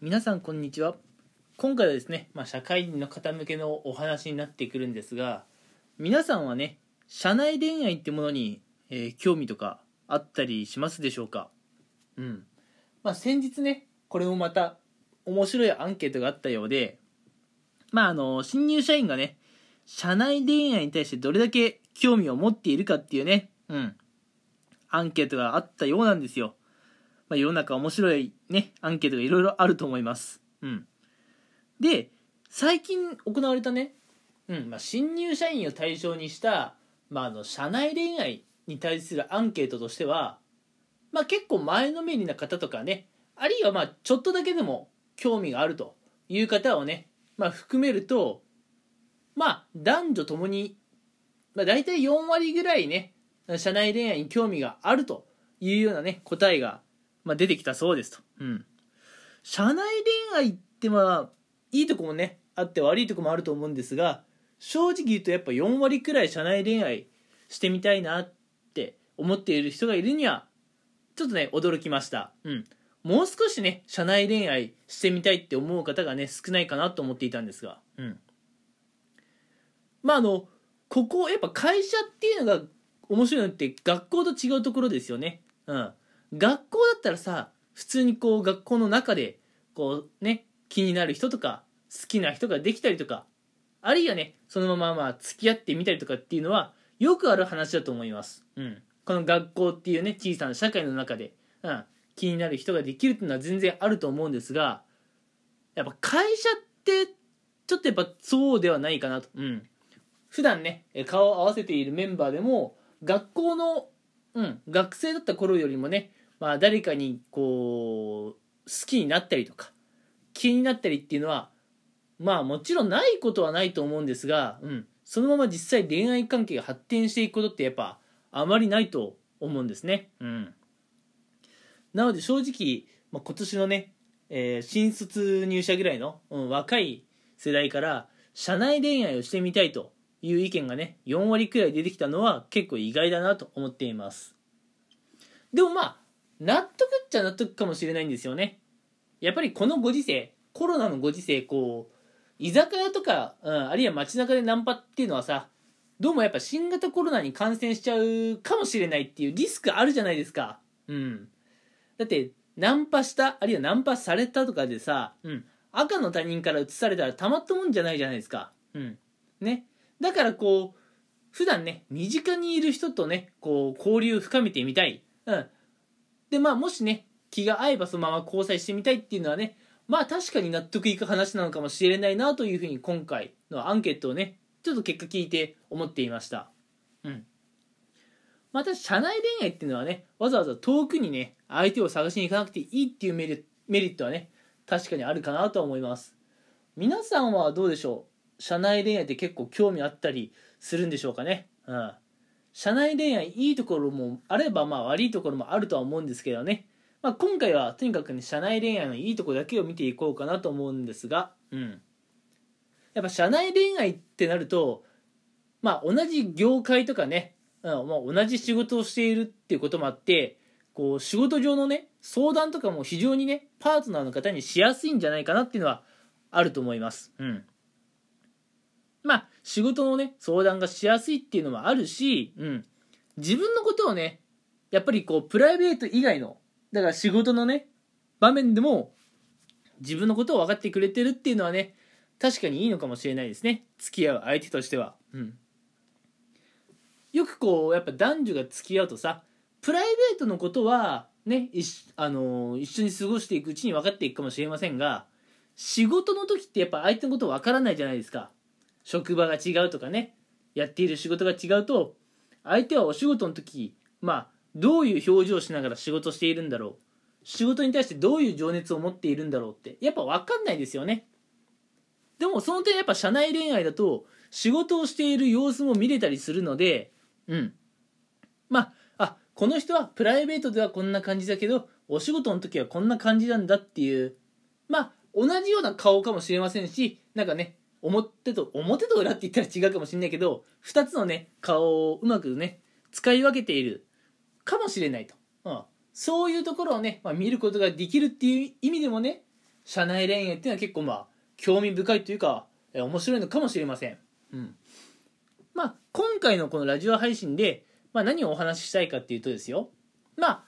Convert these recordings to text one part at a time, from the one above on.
皆さんこんにちは。今回はですね、まあ、社会人の方向けのお話になってくるんですが皆さんはね社内恋愛ってものに、えー興味とかあったりしますでしょうか？うん。まあ先日ねこれもまた面白いアンケートがあったようでまああの新入社員がね社内恋愛に対してどれだけ興味を持っているかっていうねうんアンケートがあったようなんですよ。まあ、世の中面白いね、アンケートがいろいろあると思います。うん。で、最近行われたね、うん、まあ、新入社員を対象にした、まあ、あの、社内恋愛に対するアンケートとしては、まあ、結構前のめりな方とかね、あるいはまあ、ちょっとだけでも興味があるという方をね、まあ、含めると、まあ、男女ともに、まあ、大体4割ぐらいね、社内恋愛に興味があるというようなね、答えがまあ、出てきたそうですと。うん。社内恋愛ってまあ、いいとこもね、あって悪いとこもあると思うんですが、正直言うとやっぱ4割くらい社内恋愛してみたいなって思っている人がいるには、ちょっとね、驚きました。うん。もう少しね、社内恋愛してみたいって思う方がね、少ないかなと思っていたんですが、うん。まああの、ここ、やっぱ会社っていうのが面白いのって学校と違うところですよね。うん。学校だったらさ普通にこう学校の中でこうね気になる人とか好きな人ができたりとかあるいはねそのまままあ付き合ってみたりとかっていうのはよくある話だと思います、うん、この学校っていうね小さな社会の中で、うん、気になる人ができるっていうのは全然あると思うんですがやっぱ会社ってちょっとやっぱそうではないかなと、うん、普段ね顔を合わせているメンバーでも学校のうん、学生だった頃よりもね、まあ、誰かにこう好きになったりとか気になったりっていうのはまあもちろんないことはないと思うんですが、うん、そのまま実際恋愛関係が発展していくことってやっぱあまりないと思うんですね。うん、なので正直、まあ、今年のね、えー新卒入社ぐらいの、うん、若い世代から社内恋愛をしてみたいという意見がね4割くらい出てきたのは結構意外だなと思っていますでもまあ納得っちゃ納得かもしれないんですよね。やっぱりこのご時世コロナのご時世こう居酒屋とか、うん、あるいは街中でナンパっていうのはさどうもやっぱ新型コロナに感染しちゃうかもしれないっていうリスクあるじゃないですか。うん。だってナンパしたあるいはナンパされたとかでさ、うん、赤の他人から移されたらたまったもんじゃないじゃないですか。うん。ね。だからこう普段ね身近にいる人とねこう交流深めてみたい、うん、でまあもしね気が合えばそのまま交際してみたいっていうのはねまあ確かに納得いく話なのかもしれないなというふうに今回のアンケートをねちょっと結果聞いて思っていました。うん。また社内恋愛っていうのはねわざわざ遠くにね相手を探しに行かなくていいっていうメリメリットはね確かにあるかなとは思います。皆さんはどうでしょう？社内恋愛って結構興味あったりするんでしょうかね？うん。社内恋愛いいところもあればまあ悪いところもあるとは思うんですけどね、まあ、今回はとにかくね社内恋愛のいいとこだけを見ていこうかなと思うんですがうん。やっぱ社内恋愛ってなるとまあ同じ業界とかね、うんまあ、同じ仕事をしているっていうこともあってこう仕事上のね相談とかも非常にねパートナーの方にしやすいんじゃないかなっていうのはあると思います。うん。まあ仕事のね相談がしやすいっていうのもあるし、うん、自分のことをねやっぱりこうプライベート以外のだから仕事のね場面でも自分のことを分かってくれてるっていうのはね確かにいいのかもしれないですね。付き合う相手としては、うん、よくこうやっぱ男女が付き合うとさプライベートのことはね,、あの一緒に過ごしていくうちに分かっていくかもしれませんが仕事の時ってやっぱ相手のこと分からないじゃないですか。職場が違うとかねやっている仕事が違うと相手はお仕事の時まあどういう表情をしながら仕事しているんだろう仕事に対してどういう情熱を持っているんだろうってやっぱ分かんないですよね。でもその点やっぱ社内恋愛だと仕事をしている様子も見れたりするのでうん。まああこの人はプライベートではこんな感じだけどお仕事の時はこんな感じなんだっていうまあ同じような顔かもしれませんしなんかね表と表と裏って言ったら違うかもしれないけど2つのね顔をうまくね使い分けているかもしれないと、うん、そういうところをね、まあ、見ることができるっていう意味でもね社内恋愛っていうのは結構まあ興味深いというか、え面白いのかもしれません。うん。まあ、今回のこのラジオ配信で、まあ、何をお話ししたいかっていうとですよ。まあ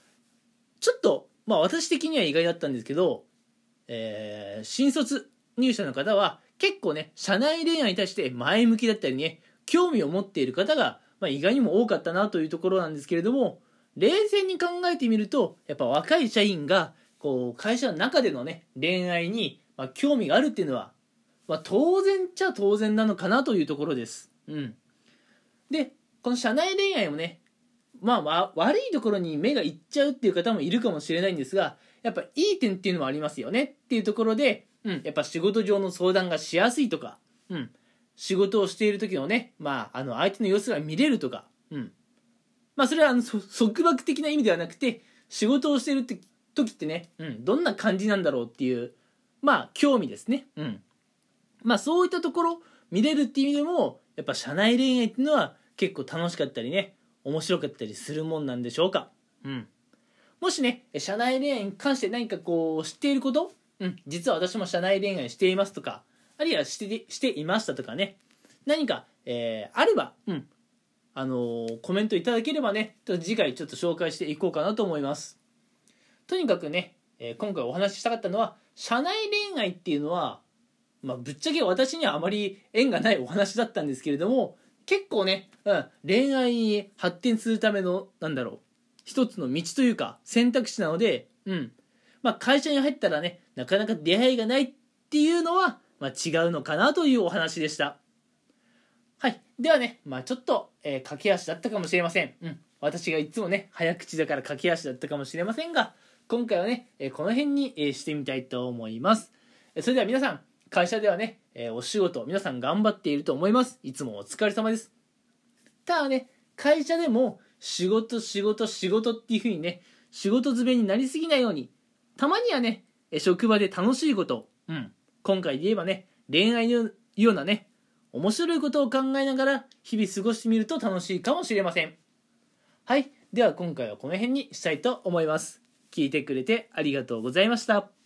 ちょっと、まあ、私的には意外だったんですけど、えー、新卒入社の方は結構ね社内恋愛に対して前向きだったりね興味を持っている方が、まあ、意外にも多かったなというところなんですけれども冷静に考えてみるとやっぱ若い社員がこう会社の中でのね恋愛に、まあ、興味があるっていうのは、まあ、当然っちゃ当然なのかなというところです。うん、でこの社内恋愛もねまあ悪いところに目がいっちゃうっていう方もいるかもしれないんですがやっぱいい点っていうのもありますよねっていうところで、うん、やっぱ仕事上の相談がしやすいとか、うん、仕事をしている時のね、まあ、あの相手の様子が見れるとか、うん、まあそれはあの束縛的な意味ではなくて仕事をしている時ってね、うん、どんな感じなんだろうっていうまあ興味ですね、うん、まあそういったところ見れるっていう意味でもやっぱ社内恋愛っていうのは結構楽しかったりね面白かったりするもんなんでしょうか。うん。もしね社内恋愛に関して何かこう知っていることうん実は私も社内恋愛していますとかあるいはしてしていましたとかね。何か、えー、あればうんあのー、コメントいただければね次回ちょっと紹介していこうかなと思います。とにかくね、えー、今回お話ししたかったのは社内恋愛っていうのはまあ、ぶっちゃけ私にはあまり縁がないお話だったんですけれども結構ね、うん、恋愛に発展するためのなんだろう一つの道というか選択肢なので、うんまあ、会社に入ったらねなかなか出会いがないっていうのは、まあ、違うのかなというお話でした。はい。ではね、まあ、ちょっと、えー、駆け足だったかもしれません、うん、私がいつもね早口だから駆け足だったかもしれませんが今回はね、えー、この辺に、えー、してみたいと思います。それでは皆さん会社ではね、えー、お仕事皆さん頑張っていると思います。いつもお疲れ様です。ただね会社でも仕事仕事仕事っていう風にね仕事詰めになりすぎないようにたまにはね職場で楽しいこと。うん。今回で言えばね恋愛のようなね面白いことを考えながら日々過ごしてみると楽しいかもしれません。はい。では今回はこの辺にしたいと思います。聞いてくれてありがとうございました